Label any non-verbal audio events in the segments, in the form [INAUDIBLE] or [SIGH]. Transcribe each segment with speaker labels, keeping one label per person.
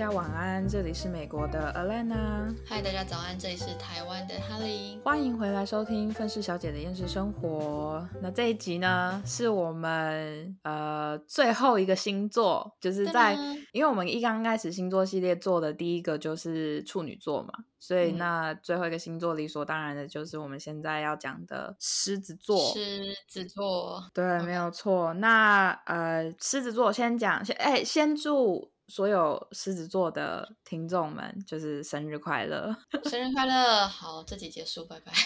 Speaker 1: 家晚安，这里是美国的 Alana。
Speaker 2: 嗨，大家早安，这里是台湾的 Helly。
Speaker 1: 欢迎回来收听愤世小姐的厌世生活。那这一集呢，是我们呃最后一个星座，就是在因为我们一刚开始星座系列做的第一个就是处女座嘛，所以那最后一个星座理所当然的就是我们现在要讲的狮子座。
Speaker 2: 狮子座，
Speaker 1: 对，没有错。那呃，狮子座先讲，先哎，先祝。所有狮子座的听众们，就是生日快乐！[LAUGHS]
Speaker 2: 生日快乐！好，这集结束，拜拜。[LAUGHS]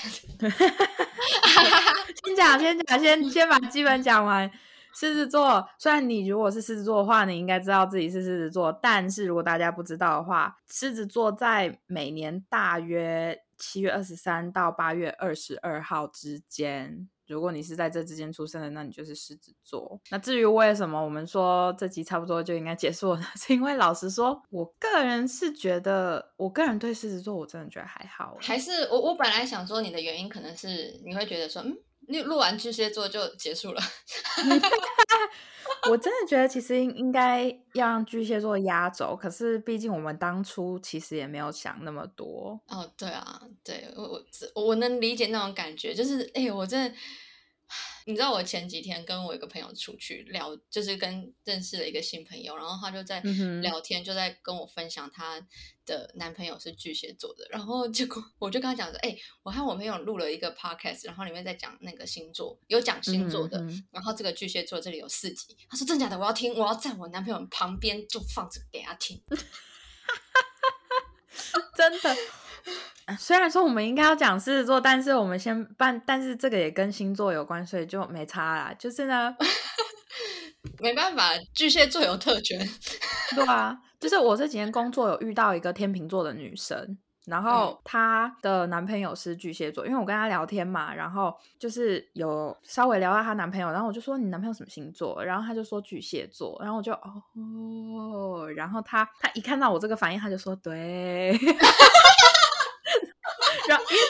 Speaker 1: 先讲，先讲，先先把基本讲完。狮子座，虽然你如果是狮子座的话，你应该知道自己是狮子座，但是如果大家不知道的话，狮子座在每年大约七月二十三到八月二十二号之间。如果你是在这之间出生的，那你就是狮子座。那至于为什么我们说这集差不多就应该结束了，[LAUGHS] 是因为老实说，我个人是觉得，我个人对狮子座我真的觉得还好。
Speaker 2: 还是我我本来想说你的原因可能是你会觉得说，嗯，录录完巨蟹座就结束了。[LAUGHS]
Speaker 1: 我真的觉得其实应应该要让巨蟹座压轴，可是毕竟我们当初其实也没有想那么多。
Speaker 2: 哦，对啊，对我我我能理解那种感觉，就是哎，我真的。你知道我前几天跟我一个朋友出去聊，就是跟认识了一个新朋友，然后他就在聊天，就在跟我分享他的男朋友是巨蟹座的，然后结果我就跟他讲说，哎，我和我朋友录了一个 podcast，然后里面在讲那个星座，有讲星座的，然后这个巨蟹座这里有四集，他说真假的，我要听，我要在我男朋友旁边就放着给他听，[LAUGHS]
Speaker 1: 真的。[LAUGHS] 虽然说我们应该要讲狮子座，但是我们先办，但是这个也跟星座有关，所以就没差啦。就是呢，[LAUGHS]
Speaker 2: 没办法，巨蟹座有特权。[LAUGHS]
Speaker 1: 对啊，就是我这几天工作有遇到一个天秤座的女生，然后她的男朋友是巨蟹座，因为我跟她聊天嘛，然后就是有稍微聊到她男朋友，然后我就说你男朋友什么星座，然后她就说巨蟹座，然后我就哦，然后她她一看到我这个反应，她就说对。然后，因为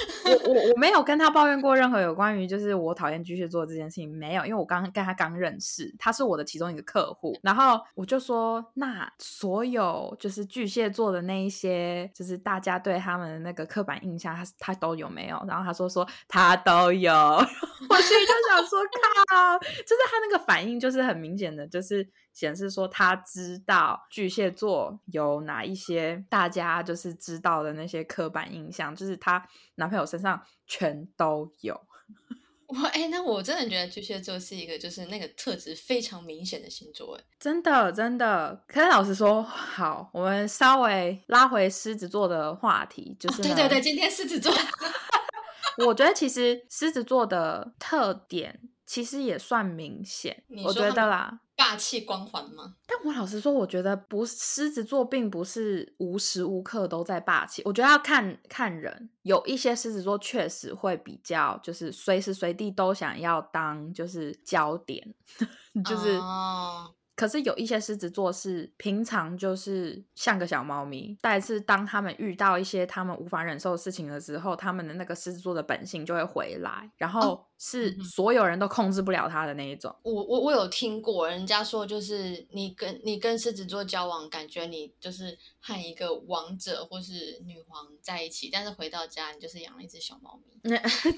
Speaker 1: [LAUGHS] 我我我没有跟他抱怨过任何有关于就是我讨厌巨蟹座这件事情，没有，因为我刚跟他刚认识，他是我的其中一个客户，然后我就说，那所有就是巨蟹座的那一些，就是大家对他们的那个刻板印象，他他都有没有？然后他说说他都有，[LAUGHS] 我心里就想说，靠，就是他那个反应就是很明显的，就是。显示说他知道巨蟹座有哪一些大家就是知道的那些刻板印象，就是他哪朋友身上全都有。[LAUGHS]
Speaker 2: 我哎，那我真的觉得巨蟹座是一个就是那个特质非常明显的星座哎，
Speaker 1: 真的真的。可是老实说，好，我们稍微拉回狮子座的话题，就是
Speaker 2: 对对对，今天狮子座，[LAUGHS]
Speaker 1: 我觉得其实狮子座的特点其实也算明显，我觉得啦。
Speaker 2: 霸气光环吗？
Speaker 1: 但我老实说，我觉得不，狮子座并不是无时无刻都在霸气。我觉得要看看人，有一些狮子座确实会比较，就是随时随地都想要当就是焦点，[LAUGHS] 就是。可是有一些狮子座是平常就是像个小猫咪，但是当他们遇到一些他们无法忍受的事情的时候，他们的那个狮子座的本性就会回来，然后是所有人都控制不了他的那一种。
Speaker 2: 我我我有听过人家说，就是你跟你跟狮子座交往，感觉你就是和一个王者或是女皇在一起，但是回到家你就是养了一只小猫咪。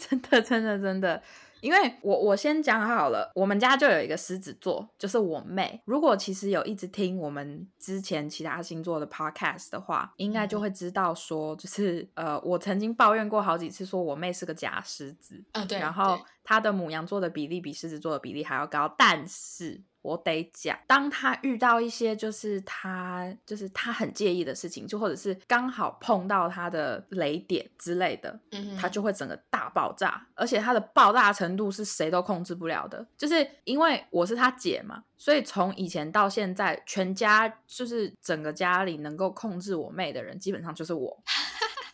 Speaker 1: 真的真的真的。因为我我先讲好了，我们家就有一个狮子座，就是我妹。如果其实有一直听我们之前其他星座的 podcast 的话，应该就会知道说，就是呃，我曾经抱怨过好几次，说我妹是个假狮子
Speaker 2: 啊，对，
Speaker 1: 然后她的母羊座的比例比狮子座的比例还要高，但是。我得讲，当他遇到一些就是他就是他很介意的事情，就或者是刚好碰到他的雷点之类的，嗯，他就会整个大爆炸，而且他的爆炸程度是谁都控制不了的。就是因为我是他姐嘛，所以从以前到现在，全家就是整个家里能够控制我妹的人，基本上就是我。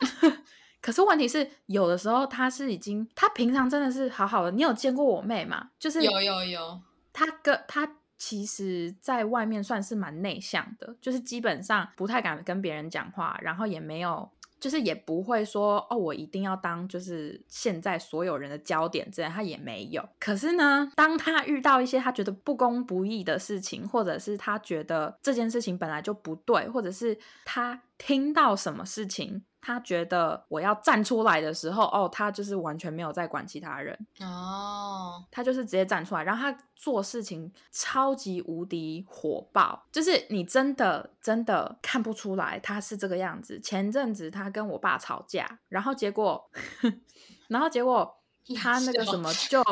Speaker 1: [LAUGHS] 可是问题是，有的时候他是已经，他平常真的是好好的。你有见过我妹吗？就是
Speaker 2: 有有有，
Speaker 1: 他跟他。其实，在外面算是蛮内向的，就是基本上不太敢跟别人讲话，然后也没有就是也不会说哦，我一定要当就是现在所有人的焦点，之类他也没有。可是呢，当他遇到一些他觉得不公不义的事情，或者是他觉得这件事情本来就不对，或者是他听到什么事情。他觉得我要站出来的时候，哦，他就是完全没有在管其他人
Speaker 2: 哦，
Speaker 1: 他就是直接站出来，然后他做事情超级无敌火爆，就是你真的真的看不出来他是这个样子。前阵子他跟我爸吵架，然后结果，[LAUGHS] 然后结果他那个什么就，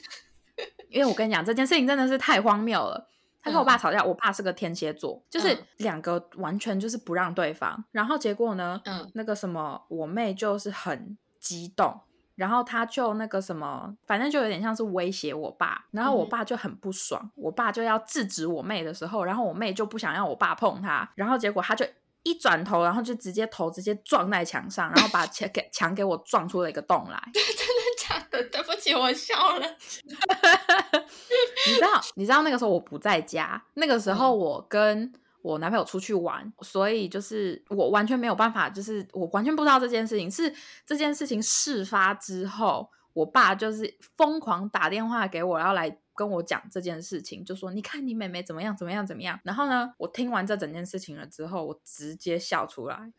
Speaker 1: [LAUGHS] 因为我跟你讲这件事情真的是太荒谬了。他跟我爸吵架，我爸是个天蝎座，就是两个完全就是不让对方。然后结果呢，嗯，那个什么，我妹就是很激动，然后他就那个什么，反正就有点像是威胁我爸。然后我爸就很不爽，我爸就要制止我妹的时候，然后我妹就不想让我爸碰她，然后结果他就一转头，然后就直接头直接撞在墙上，然后把墙给墙给我撞出了一个洞来。[LAUGHS]
Speaker 2: 真的假的？对不起，我笑了。[LAUGHS]
Speaker 1: 你知道，你知道那个时候我不在家，那个时候我跟我男朋友出去玩，所以就是我完全没有办法，就是我完全不知道这件事情是这件事情事发之后，我爸就是疯狂打电话给我，要来跟我讲这件事情，就说你看你妹妹怎么样怎么样怎么样。然后呢，我听完这整件事情了之后，我直接笑出来。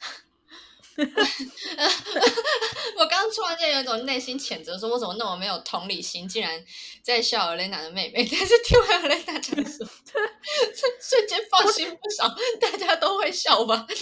Speaker 1: [LAUGHS]
Speaker 2: 我刚刚突然间有一种内心谴责，说我怎么那么没有同理心，竟然在笑尔蕾娜的妹妹。[LAUGHS] 但是听完尔蕾娜讲说，[LAUGHS] 瞬间放心不少，大家都会笑吧？对，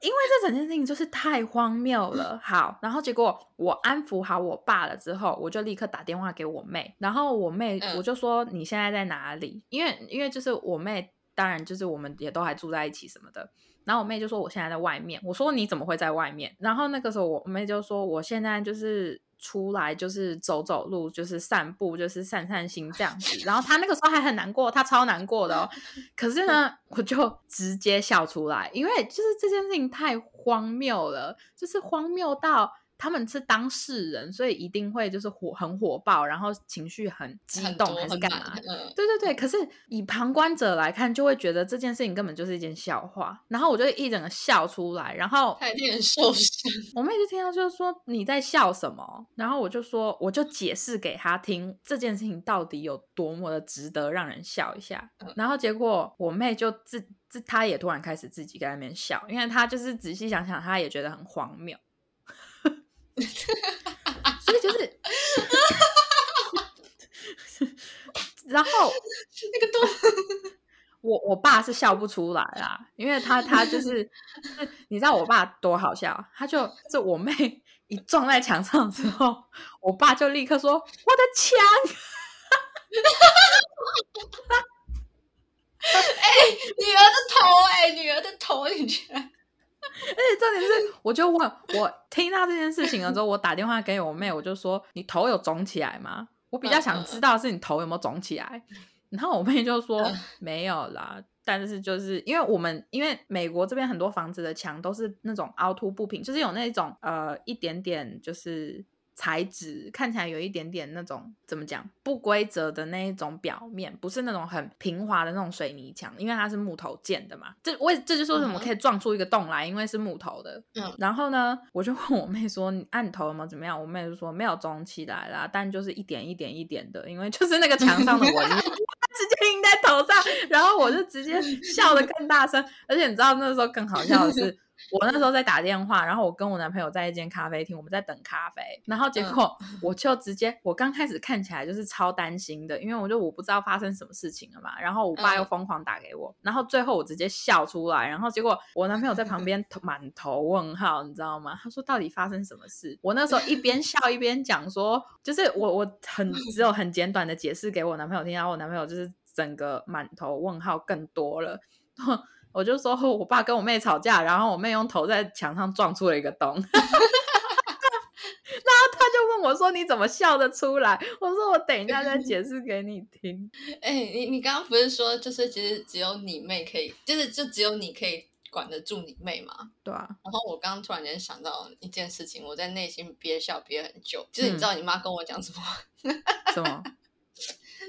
Speaker 1: 因为这整件事情就是太荒谬了。好，然后结果我安抚好我爸了之后，我就立刻打电话给我妹，然后我妹我就说你现在在哪里？因为因为就是我妹，当然就是我们也都还住在一起什么的。然后我妹就说我现在在外面，我说你怎么会在外面？然后那个时候我妹就说我现在就是出来就是走走路，就是散步，就是散散心这样子。然后她那个时候还很难过，她超难过的。[LAUGHS] 可是呢，我就直接笑出来，因为就是这件事情太荒谬了，就是荒谬到。他们是当事人，所以一定会就是火很火爆，然后情绪很激动还是干嘛？对对对。可是以旁观者来看，就会觉得这件事情根本就是一件笑话。然后我就一整个笑出来，然后
Speaker 2: 太令人受伤。[LAUGHS]
Speaker 1: 我妹就听到就是说你在笑什么？然后我就说我就解释给他听这件事情到底有多么的值得让人笑一下。然后结果我妹就自自她也突然开始自己在那边笑，因为她就是仔细想想，她也觉得很荒谬。[LAUGHS] 所以就是，[LAUGHS] 然后
Speaker 2: 那个洞，[LAUGHS]
Speaker 1: 我我爸是笑不出来啦，因为他他就是，你知道我爸多好笑，他就就我妹一撞在墙上之后，我爸就立刻说我的枪，
Speaker 2: 哎，女儿的头，哎，女儿的头，你居然。
Speaker 1: 而且重点是，我就问我听到这件事情了之后，我打电话给我妹，我就说：“你头有肿起来吗？”我比较想知道是你头有没有肿起来。然后我妹就说：“没有啦，但是就是因为我们因为美国这边很多房子的墙都是那种凹凸不平，就是有那种呃一点点就是。”材质看起来有一点点那种怎么讲不规则的那一种表面，不是那种很平滑的那种水泥墙，因为它是木头建的嘛。这我这就是为什么可以撞出一个洞来，因为是木头的。嗯，然后呢，我就问我妹说：“你按头有没有怎么样？”我妹就说：“没有肿起来啦，但就是一点一点一点的，因为就是那个墙上的纹路 [LAUGHS] 直接印在头上。”然后我就直接笑得更大声，而且你知道那时候更好笑的是。我那时候在打电话，然后我跟我男朋友在一间咖啡厅，我们在等咖啡，然后结果我就直接，我刚开始看起来就是超担心的，因为我就我不知道发生什么事情了嘛，然后我爸又疯狂打给我，然后最后我直接笑出来，然后结果我男朋友在旁边满头问号，你知道吗？他说到底发生什么事？我那时候一边笑一边讲说，就是我我很只有很简短的解释给我男朋友听，然后我男朋友就是整个满头问号更多了。[LAUGHS] 我就说 [LAUGHS] 我爸跟我妹吵架，然后我妹用头在墙上撞出了一个洞，[LAUGHS] 然后他就问我说：“你怎么笑得出来？”我说：“我等一下再解释给你听。[LAUGHS] ”
Speaker 2: 哎，你你刚刚不是说就是其实只有你妹可以，就是就只有你可以管得住你妹吗？
Speaker 1: 对啊。
Speaker 2: 然后我刚刚突然间想到一件事情，我在内心憋笑憋很久，就是你知道你妈跟我讲什么？
Speaker 1: 什么？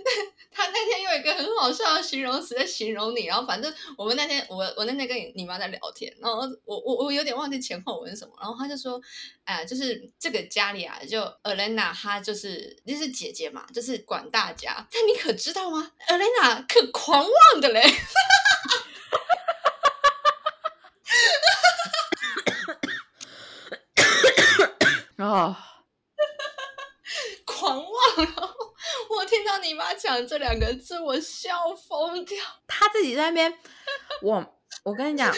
Speaker 1: [LAUGHS]
Speaker 2: 他那天用一个很好笑的形容词在形容你，然后反正我们那天我我那天跟你妈在聊天，然后我我我有点忘记前后文什么，然后他就说，哎，就是这个家里啊，就 Elena 她就是就是姐姐嘛，就是管大家，但你可知道吗？Elena 可狂妄的嘞。[LAUGHS]
Speaker 1: 哦，[LAUGHS]
Speaker 2: 狂妄！然后我听到你妈讲这两个字，我笑疯掉。
Speaker 1: 他自己在那边，[LAUGHS] 我我跟你讲，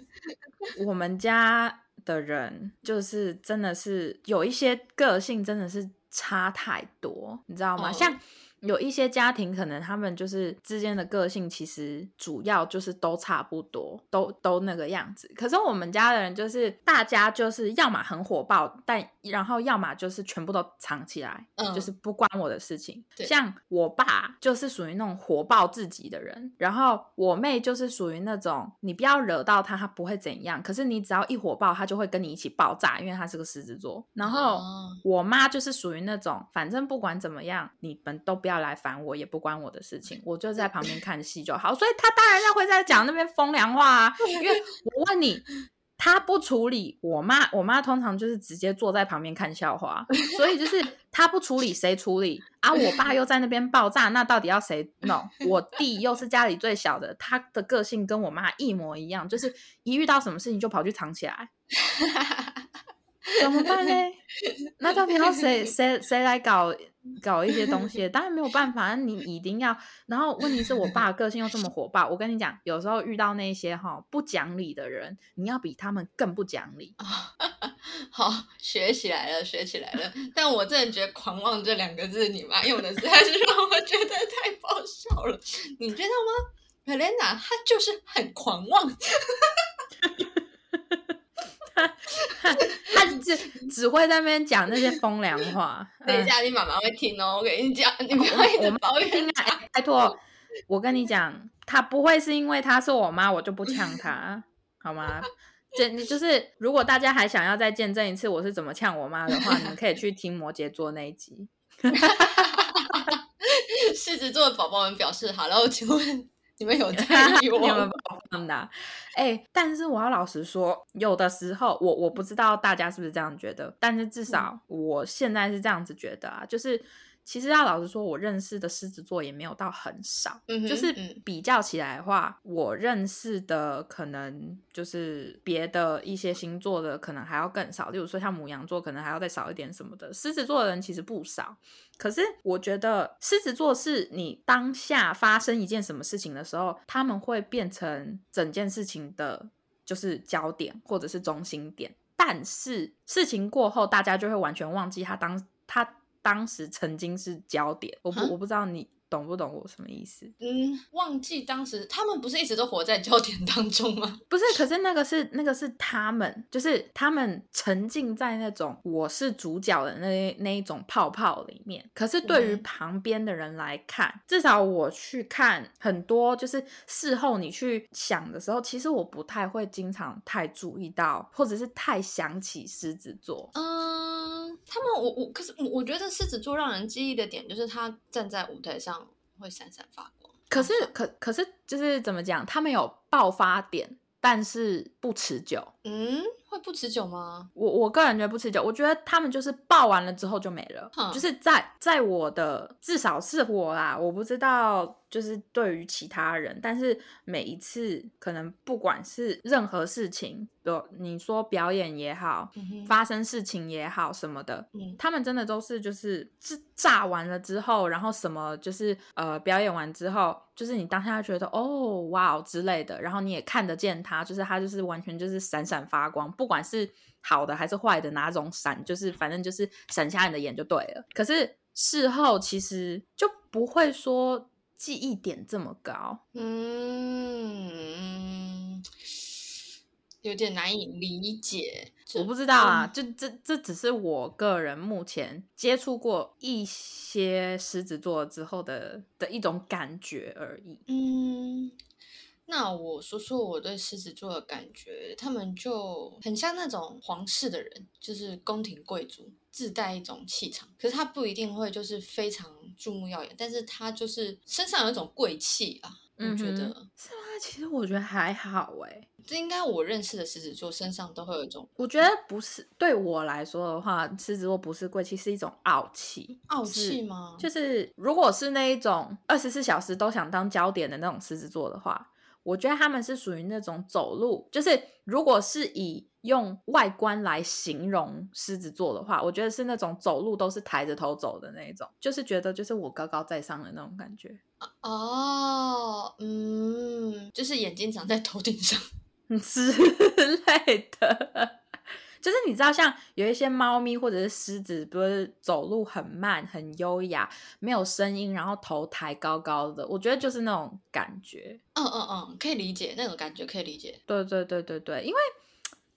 Speaker 1: [LAUGHS] 我们家的人就是真的是有一些个性，真的是差太多，你知道吗？像。有一些家庭可能他们就是之间的个性，其实主要就是都差不多，都都那个样子。可是我们家的人就是大家就是要么很火爆，但然后要么就是全部都藏起来，就是不关我的事情。像我爸就是属于那种火爆至极的人，然后我妹就是属于那种你不要惹到他，他不会怎样。可是你只要一火爆，他就会跟你一起爆炸，因为他是个狮子座。然后我妈就是属于那种反正不管怎么样，你们都不要。要来烦我也不关我的事情，我就在旁边看戏就好。[LAUGHS] 所以他当然要会在讲那边风凉话啊。因为我问你，他不处理，我妈我妈通常就是直接坐在旁边看笑话。[LAUGHS] 所以就是他不处理，谁处理啊？我爸又在那边爆炸，那到底要谁弄？我弟又是家里最小的，他的个性跟我妈一模一样，就是一遇到什么事情就跑去藏起来。[LAUGHS] [LAUGHS] 怎么办呢？那到底要谁 [LAUGHS] 谁谁来搞搞一些东西？当然没有办法，你一定要。然后问题是我爸个性又这么火爆，我跟你讲，有时候遇到那些哈不讲理的人，你要比他们更不讲理。[LAUGHS]
Speaker 2: 好，学起来了，学起来了。但我真的觉得“狂妄”这两个字，你妈用的实在是让我觉得太爆笑了。你知道吗？Helena，她就是很狂妄。[LAUGHS]
Speaker 1: 他只只会在那边讲那些风凉话。[LAUGHS]
Speaker 2: 等一下，你妈妈会听哦。我跟你讲，你不会
Speaker 1: 我们
Speaker 2: 抱怨
Speaker 1: 啊！拜托，我跟你讲，他不会是因为他是我妈，我就不呛他，好吗？这就是，如果大家还想要再见证一次我是怎么呛我妈的话，你们可以去听摩羯座那一集。[LAUGHS]
Speaker 2: 狮子座的宝宝们表示好了，请问。你们有在 [LAUGHS] 意我
Speaker 1: 们放的？哎，但是我要老实说，有的时候我我不知道大家是不是这样觉得，但是至少我现在是这样子觉得啊，就是。其实要老实说，我认识的狮子座也没有到很少，就是比较起来的话，我认识的可能就是别的一些星座的可能还要更少。例如说像母羊座，可能还要再少一点什么的。狮子座的人其实不少，可是我觉得狮子座是你当下发生一件什么事情的时候，他们会变成整件事情的，就是焦点或者是中心点。但是事情过后，大家就会完全忘记他当他。当时曾经是焦点，我不我不知道你懂不懂我什么意思？
Speaker 2: 嗯，忘记当时他们不是一直都活在焦点当中吗？[LAUGHS]
Speaker 1: 不是，可是那个是那个是他们，就是他们沉浸在那种我是主角的那那一种泡泡里面。可是对于旁边的人来看，至少我去看很多，就是事后你去想的时候，其实我不太会经常太注意到，或者是太想起狮子座。
Speaker 2: 嗯。他们，我我可是我我觉得狮子座让人记忆的点就是他站在舞台上会闪闪发光。
Speaker 1: 可是可可是就是怎么讲，他们有爆发点，但是不持久。
Speaker 2: 嗯。会不持久吗？
Speaker 1: 我我个人觉得不持久。我觉得他们就是爆完了之后就没了，就是在在我的至少是我啦，我不知道就是对于其他人，但是每一次可能不管是任何事情，有你说表演也好，发生事情也好什么的，他们真的都是就是是炸完了之后，然后什么就是呃表演完之后，就是你当下觉得哦哇哦之类的，然后你也看得见他，就是他就是完全就是闪闪发光。不管是好的还是坏的，哪种闪，就是反正就是闪瞎你的眼就对了。可是事后其实就不会说记忆点这么高，
Speaker 2: 嗯，有点难以理解。
Speaker 1: 我不知道啊，就这这只是我个人目前接触过一些狮子座之后的的一种感觉而已。
Speaker 2: 嗯。那我说说我对狮子座的感觉，他们就很像那种皇室的人，就是宫廷贵族。自带一种气场，可是他不一定会就是非常注目耀眼，但是他就是身上有一种贵气啊。我觉得
Speaker 1: 是吗？其实我觉得还好哎，
Speaker 2: 这应该我认识的狮子座身上都会有一种。
Speaker 1: 我觉得不是对我来说的话，狮子座不是贵气，是一种傲气。
Speaker 2: 傲气吗？
Speaker 1: 就是如果是那一种二十四小时都想当焦点的那种狮子座的话。我觉得他们是属于那种走路，就是如果是以用外观来形容狮子座的话，我觉得是那种走路都是抬着头走的那种，就是觉得就是我高高在上的那种感觉。
Speaker 2: 哦，嗯，就是眼睛长在头顶上 [LAUGHS]
Speaker 1: 之类的。就是你知道，像有一些猫咪或者是狮子，不是走路很慢、很优雅，没有声音，然后头抬高高的，我觉得就是那种感觉。
Speaker 2: 嗯嗯嗯，可以理解那种感觉，可以理解。
Speaker 1: 对对对对对，因为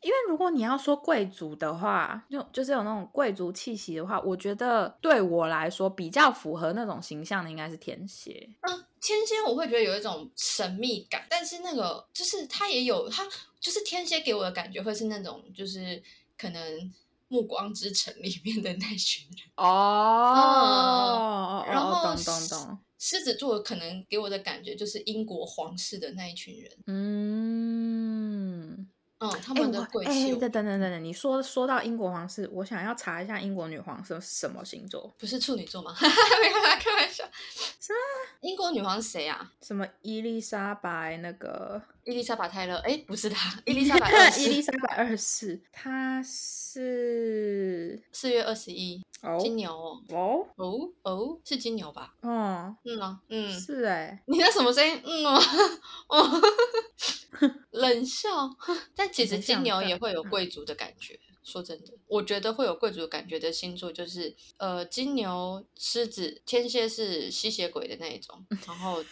Speaker 1: 因为如果你要说贵族的话，就就是有那种贵族气息的话，我觉得对我来说比较符合那种形象的应该是天蝎。
Speaker 2: 嗯，天蝎我会觉得有一种神秘感，但是那个就是它也有它。就是天蝎给我的感觉会是那种，就是可能《暮光之城》里面的那群人。
Speaker 1: 哦，
Speaker 2: 然后
Speaker 1: 懂懂懂，
Speaker 2: 狮子座可能给我的感觉就是英国皇室的那一群人，
Speaker 1: 嗯。
Speaker 2: 嗯，他们的贵气。
Speaker 1: 等等等等，你说说到英国皇室，我想要查一下英国女皇是什么星座？
Speaker 2: 不是处女座吗？[LAUGHS] 没有啦，开玩笑。
Speaker 1: 什么？
Speaker 2: 英国女皇是谁啊？
Speaker 1: 什么伊丽莎白？那个
Speaker 2: 伊丽莎白泰勒？哎，不是她，[LAUGHS] 伊丽莎白二世。
Speaker 1: 伊丽莎白二世，她是
Speaker 2: 四月二十一，金牛
Speaker 1: 哦。
Speaker 2: 哦哦哦，是金牛吧？
Speaker 1: 哦，
Speaker 2: 嗯啊，嗯，
Speaker 1: 是哎。
Speaker 2: 你那什么声音？嗯哦 [LAUGHS] 哦。[LAUGHS] 冷笑，[LAUGHS] 但其实金牛也会有贵族的感觉。说真的，我觉得会有贵族感觉的星座就是，呃，金牛、狮子、天蝎是吸血鬼的那一种，然后 [LAUGHS]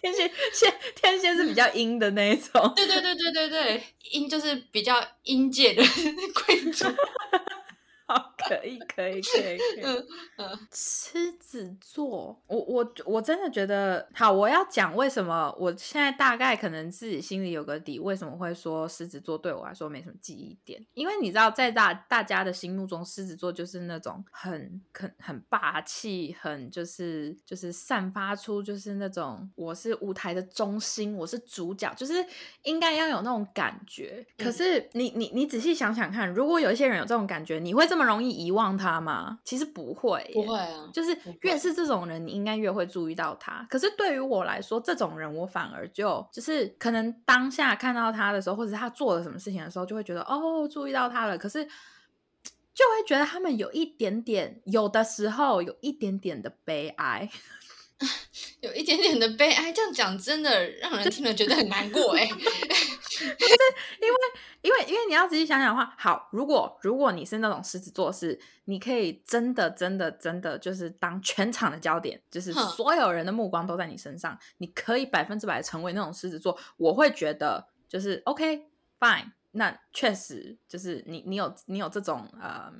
Speaker 1: 天蝎、天天蝎是比较阴的那一种。
Speaker 2: 对对对对对对，阴就是比较阴界的贵族。
Speaker 1: 好，可以，可以，可以，可以。狮子座，我我我真的觉得好。我要讲为什么，我现在大概可能自己心里有个底，为什么会说狮子座对我来说没什么记忆点？因为你知道，在大大家的心目中，狮子座就是那种很很很霸气，很就是就是散发出就是那种我是舞台的中心，我是主角，就是应该要有那种感觉。可是你你你仔细想想看，如果有一些人有这种感觉，你会这么容易遗忘他吗？其实不会，
Speaker 2: 不会啊。
Speaker 1: 就是越是这种人，你应该越会注意到他。可是对于我来说，这种人我反而就就是可能当下看到他的时候，或者他做了什么事情的时候，就会觉得哦，注意到他了。可是就会觉得他们有一点点，有的时候有一点点的悲哀。[LAUGHS]
Speaker 2: 有一点点的悲哀，这样讲真的让人听了觉得很难过 [LAUGHS] 哎。
Speaker 1: 因为，因为，因为你要仔细想想的话，好，如果如果你是那种狮子座，是你可以真的真的真的就是当全场的焦点，就是所有人的目光都在你身上，你可以百分之百成为那种狮子座，我会觉得就是 OK fine，那确实就是你你有你有这种呃。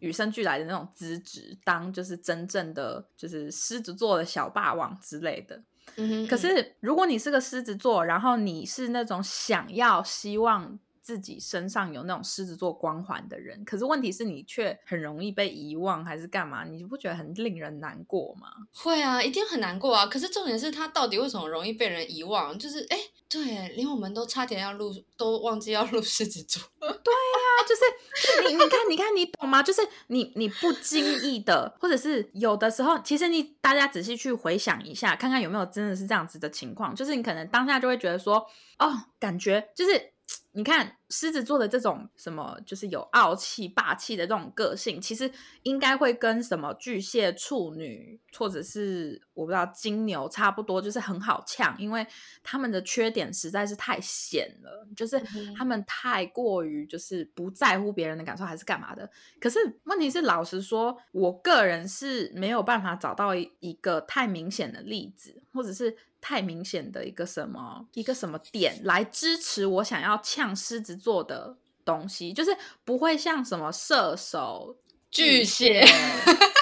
Speaker 1: 与生俱来的那种资质，当就是真正的就是狮子座的小霸王之类的。
Speaker 2: 嗯
Speaker 1: 可是如果你是个狮子座，然后你是那种想要希望。自己身上有那种狮子座光环的人，可是问题是你却很容易被遗忘，还是干嘛？你不觉得很令人难过吗？
Speaker 2: 会啊，一定很难过啊！可是重点是他到底为什么容易被人遗忘？就是哎，对，连我们都差点要录，都忘记要录狮子座。[LAUGHS] 对
Speaker 1: 呀，就是你，你看，你看，你懂吗？就是你，你不经意的，或者是有的时候，其实你大家仔细去回想一下，看看有没有真的是这样子的情况。就是你可能当下就会觉得说，哦，感觉就是。你看狮子座的这种什么，就是有傲气、霸气的这种个性，其实应该会跟什么巨蟹、处女，或者是我不知道金牛差不多，就是很好呛，因为他们的缺点实在是太显了，就是他们太过于就是不在乎别人的感受，还是干嘛的。可是问题是，老实说，我个人是没有办法找到一个太明显的例子，或者是。太明显的一个什么一个什么点来支持我想要呛狮子座的东西，就是不会像什么射手、
Speaker 2: 巨蟹，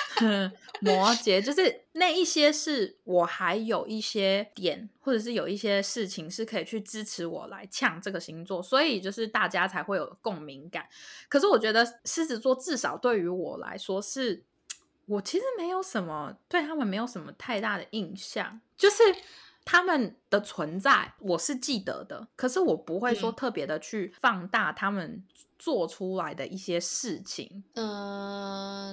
Speaker 2: [LAUGHS]
Speaker 1: 摩羯就是那一些是我还有一些点，或者是有一些事情是可以去支持我来呛这个星座，所以就是大家才会有共鸣感。可是我觉得狮子座至少对于我来说是，我其实没有什么对他们没有什么太大的印象，就是他们的存在我是记得的，可是我不会说特别的去放大他们。做出来的一些事情，嗯，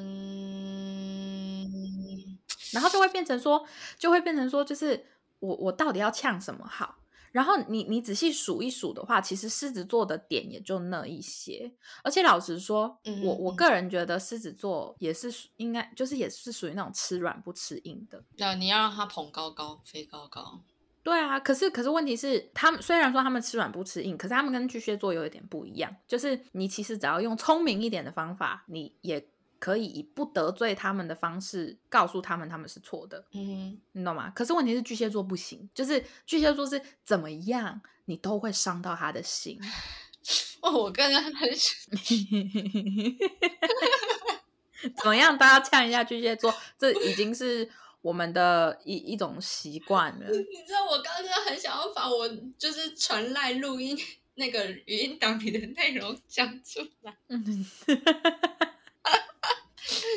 Speaker 1: 然后就会变成说，就会变成说，就是我我到底要呛什么好？然后你你仔细数一数的话，其实狮子座的点也就那一些。而且老实说，我我个人觉得狮子座也是应该就是也是属于那种吃软不吃硬的。
Speaker 2: 那你要让他捧高高飞高高。
Speaker 1: 对啊，可是可是问题是，他们虽然说他们吃软不吃硬，可是他们跟巨蟹座有一点不一样，就是你其实只要用聪明一点的方法，你也可以以不得罪他们的方式告诉他们他们是错的，嗯，你懂吗？可是问题是巨蟹座不行，就是巨蟹座是怎么样你都会伤到他的心。[LAUGHS]
Speaker 2: 哦，我刚刚很 [LAUGHS]
Speaker 1: 怎么样？大家呛一下巨蟹座，这已经是。我们的一一种习惯了。[LAUGHS]
Speaker 2: 你知道，我刚刚很想要把我就是传来录音那个语音档里的内容讲出来。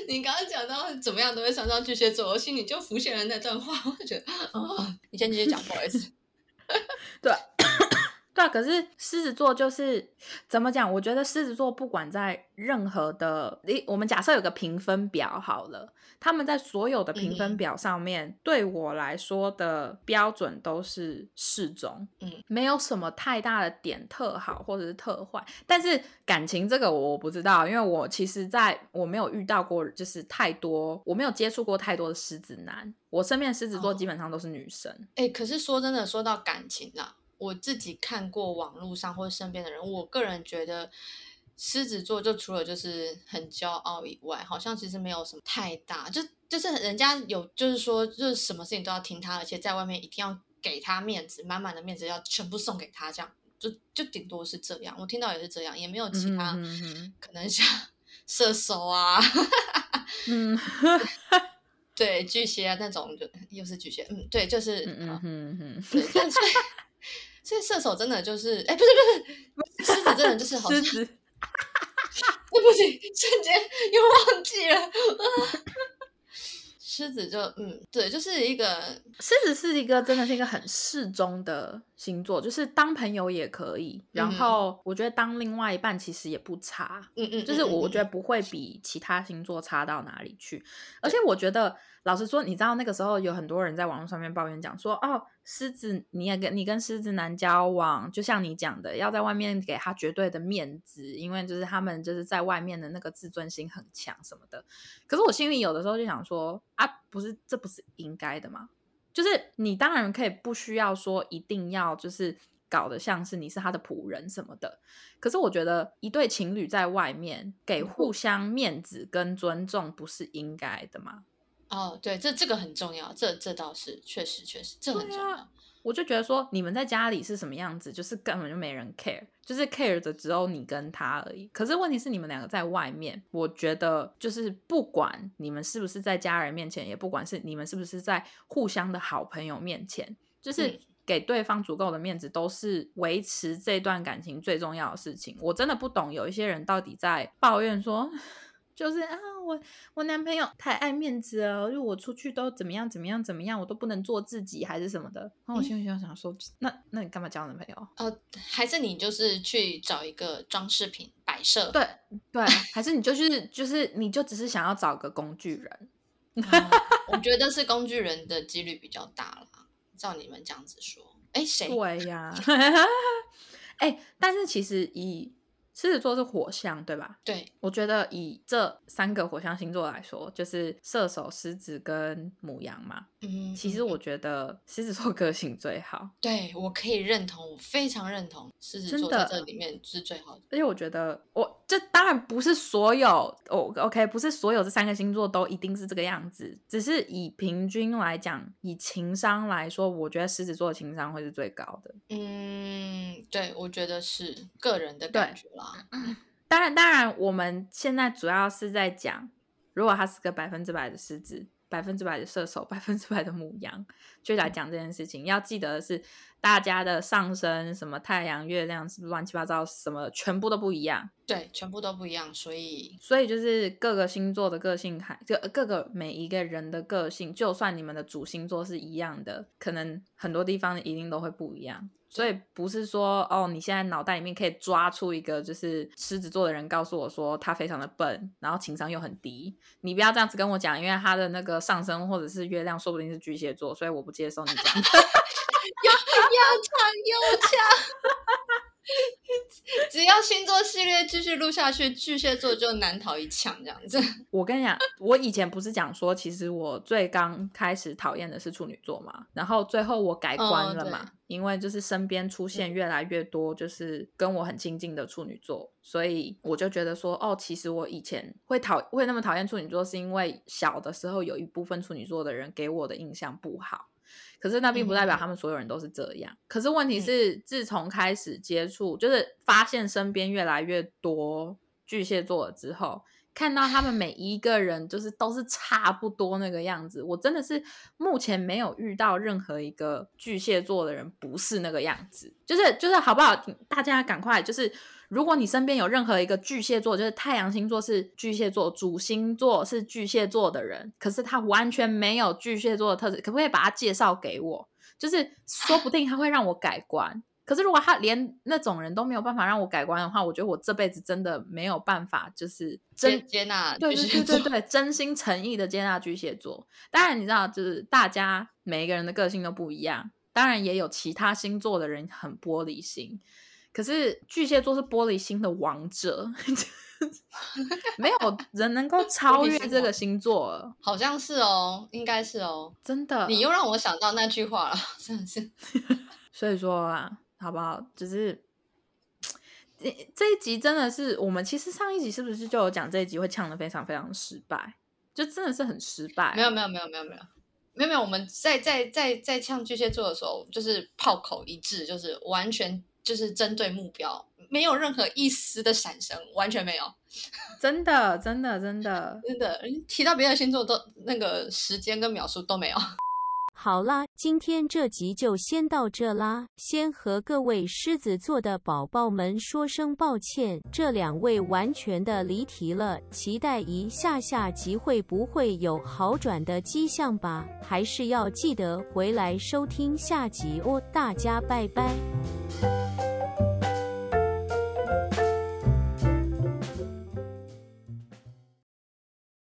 Speaker 2: 你刚刚讲到怎么样都会伤到巨蟹座，我心里就浮现了那段话，我觉得，哦，你先继续讲，不好意思。[LAUGHS]
Speaker 1: 对。对，可是狮子座就是怎么讲？我觉得狮子座不管在任何的，你，我们假设有个评分表好了，他们在所有的评分表上面，对我来说的标准都是适中，嗯，没有什么太大的点特好或者是特坏。但是感情这个我不知道，因为我其实在我没有遇到过，就是太多，我没有接触过太多的狮子男，我身边狮子座基本上都是女生。
Speaker 2: 哎，可是说真的，说到感情啊。我自己看过网络上或者身边的人，我个人觉得狮子座就除了就是很骄傲以外，好像其实没有什么太大，就就是人家有就是说就是什么事情都要听他，而且在外面一定要给他面子，满满的面子要全部送给他，这样就就顶多是这样。我听到也是这样，也没有其他可能像 [LAUGHS] 射手啊 [LAUGHS] [LAUGHS] 嗯，对巨蟹啊那种就又是巨蟹，嗯，对，就是嗯嗯嗯，对，就是。所以射手真的就是，哎，不是不是，狮子真的就是好狮子，对不起，瞬间又忘记了。狮子就嗯，对，就是一个
Speaker 1: 狮子是一个真的是一个很适中的。星座就是当朋友也可以，然后我觉得当另外一半其实也不差，嗯嗯，就是我我觉得不会比其他星座差到哪里去。而且我觉得，老实说，你知道那个时候有很多人在网络上面抱怨讲说，哦，狮子你也跟你跟狮子男交往，就像你讲的，要在外面给他绝对的面子，因为就是他们就是在外面的那个自尊心很强什么的。可是我心里有的时候就想说，啊，不是，这不是应该的吗？就是你当然可以不需要说一定要就是搞得像是你是他的仆人什么的，可是我觉得一对情侣在外面给互相面子跟尊重不是应该的吗？
Speaker 2: 哦，对，这这个很重要，这这倒是确实确实这很重要。
Speaker 1: 我就觉得说，你们在家里是什么样子，就是根本就没人 care，就是 care 的只有你跟他而已。可是问题是，你们两个在外面，我觉得就是不管你们是不是在家人面前，也不管是你们是不是在互相的好朋友面前，就是给对方足够的面子，都是维持这段感情最重要的事情。我真的不懂，有一些人到底在抱怨说。就是啊，我我男朋友太爱面子了，就我出去都怎么样怎么样怎么样，我都不能做自己还是什么的。然后我心里想想说，那那你干嘛交男朋友？
Speaker 2: 呃，还是你就是去找一个装饰品摆设？
Speaker 1: 对对，还是你就是就是你就只是想要找个工具人？
Speaker 2: 我觉得是工具人的几率比较大了。照你们这样子说，哎，谁？
Speaker 1: 对呀，[LAUGHS] 哎，但是其实以。狮子座是火象，对吧？
Speaker 2: 对，
Speaker 1: 我觉得以这三个火象星座来说，就是射手、狮子跟母羊嘛。嗯，其实我觉得狮子座个性最好。
Speaker 2: 对，我可以认同，我非常认同狮子座在这里面是最好的。
Speaker 1: 而且我觉得，我这当然不是所有，哦，OK，不是所有这三个星座都一定是这个样子，只是以平均来讲，以情商来说，我觉得狮子座的情商会是最高的。
Speaker 2: 嗯，对，我觉得是个人的感觉啦。[LAUGHS]
Speaker 1: 当然，当然，我们现在主要是在讲如果他是个百分之百的狮子。百分之百的射手，[LAUGHS] 百分之百的母羊，就来讲这件事情。要记得的是，大家的上升什么太阳、月亮是乱七八糟，什么全部都不一样。
Speaker 2: 对，全部都不一样。所以，
Speaker 1: 所以就是各个星座的个性，还就各个每一个人的个性，就算你们的主星座是一样的，可能很多地方一定都会不一样。所以不是说哦，你现在脑袋里面可以抓出一个就是狮子座的人告诉我说他非常的笨，然后情商又很低。你不要这样子跟我讲，因为他的那个上升或者是月亮说不定是巨蟹座，所以我不接受你讲。[LAUGHS]
Speaker 2: 又又长又强。[LAUGHS] 只要星座系列继续录下去，巨蟹座就难逃一枪。这样子，[LAUGHS]
Speaker 1: 我跟你讲，我以前不是讲说，其实我最刚开始讨厌的是处女座嘛，然后最后我改观了嘛，因为就是身边出现越来越多就是跟我很亲近的处女座，所以我就觉得说，哦，其实我以前会讨会那么讨厌处女座，是因为小的时候有一部分处女座的人给我的印象不好。可是那并不代表他们所有人都是这样。可是问题是，自从开始接触，就是发现身边越来越多巨蟹座之后，看到他们每一个人就是都是差不多那个样子。我真的是目前没有遇到任何一个巨蟹座的人不是那个样子。就是就是好不好？大家赶快就是。如果你身边有任何一个巨蟹座，就是太阳星座是巨蟹座，主星座是巨蟹座的人，可是他完全没有巨蟹座的特质，可不可以把他介绍给我？就是说不定他会让我改观。可是如果他连那种人都没有办法让我改观的话，我觉得我这辈子真的没有办法，就是
Speaker 2: 真接纳
Speaker 1: 对对对对对，真心诚意的接纳巨蟹座。当然你知道，就是大家每一个人的个性都不一样，当然也有其他星座的人很玻璃心。可是巨蟹座是玻璃心的王者，[LAUGHS] 没有人能够 [LAUGHS] 超越这个星座。
Speaker 2: 好像是哦，应该是哦，
Speaker 1: 真的。
Speaker 2: 你又让我想到那句话了，[LAUGHS] 真的是。
Speaker 1: 所以说啊，好不好？只是这这一集真的是我们其实上一集是不是就有讲这一集会呛的非常非常失败，就真的是很失败。
Speaker 2: 没有没有没有没有没有没有没有，我们在在在在呛巨蟹座的时候，就是炮口一致，就是完全。就是针对目标，没有任何一丝的闪神，完全没有，
Speaker 1: 真的，真的，真的，[LAUGHS]
Speaker 2: 真的，提到别的星座都那个时间跟秒数都没有。
Speaker 3: 好啦，今天这集就先到这啦，先和各位狮子座的宝宝们说声抱歉，这两位完全的离题了，期待一下下集会不会有好转的迹象吧？还是要记得回来收听下集哦，大家拜拜。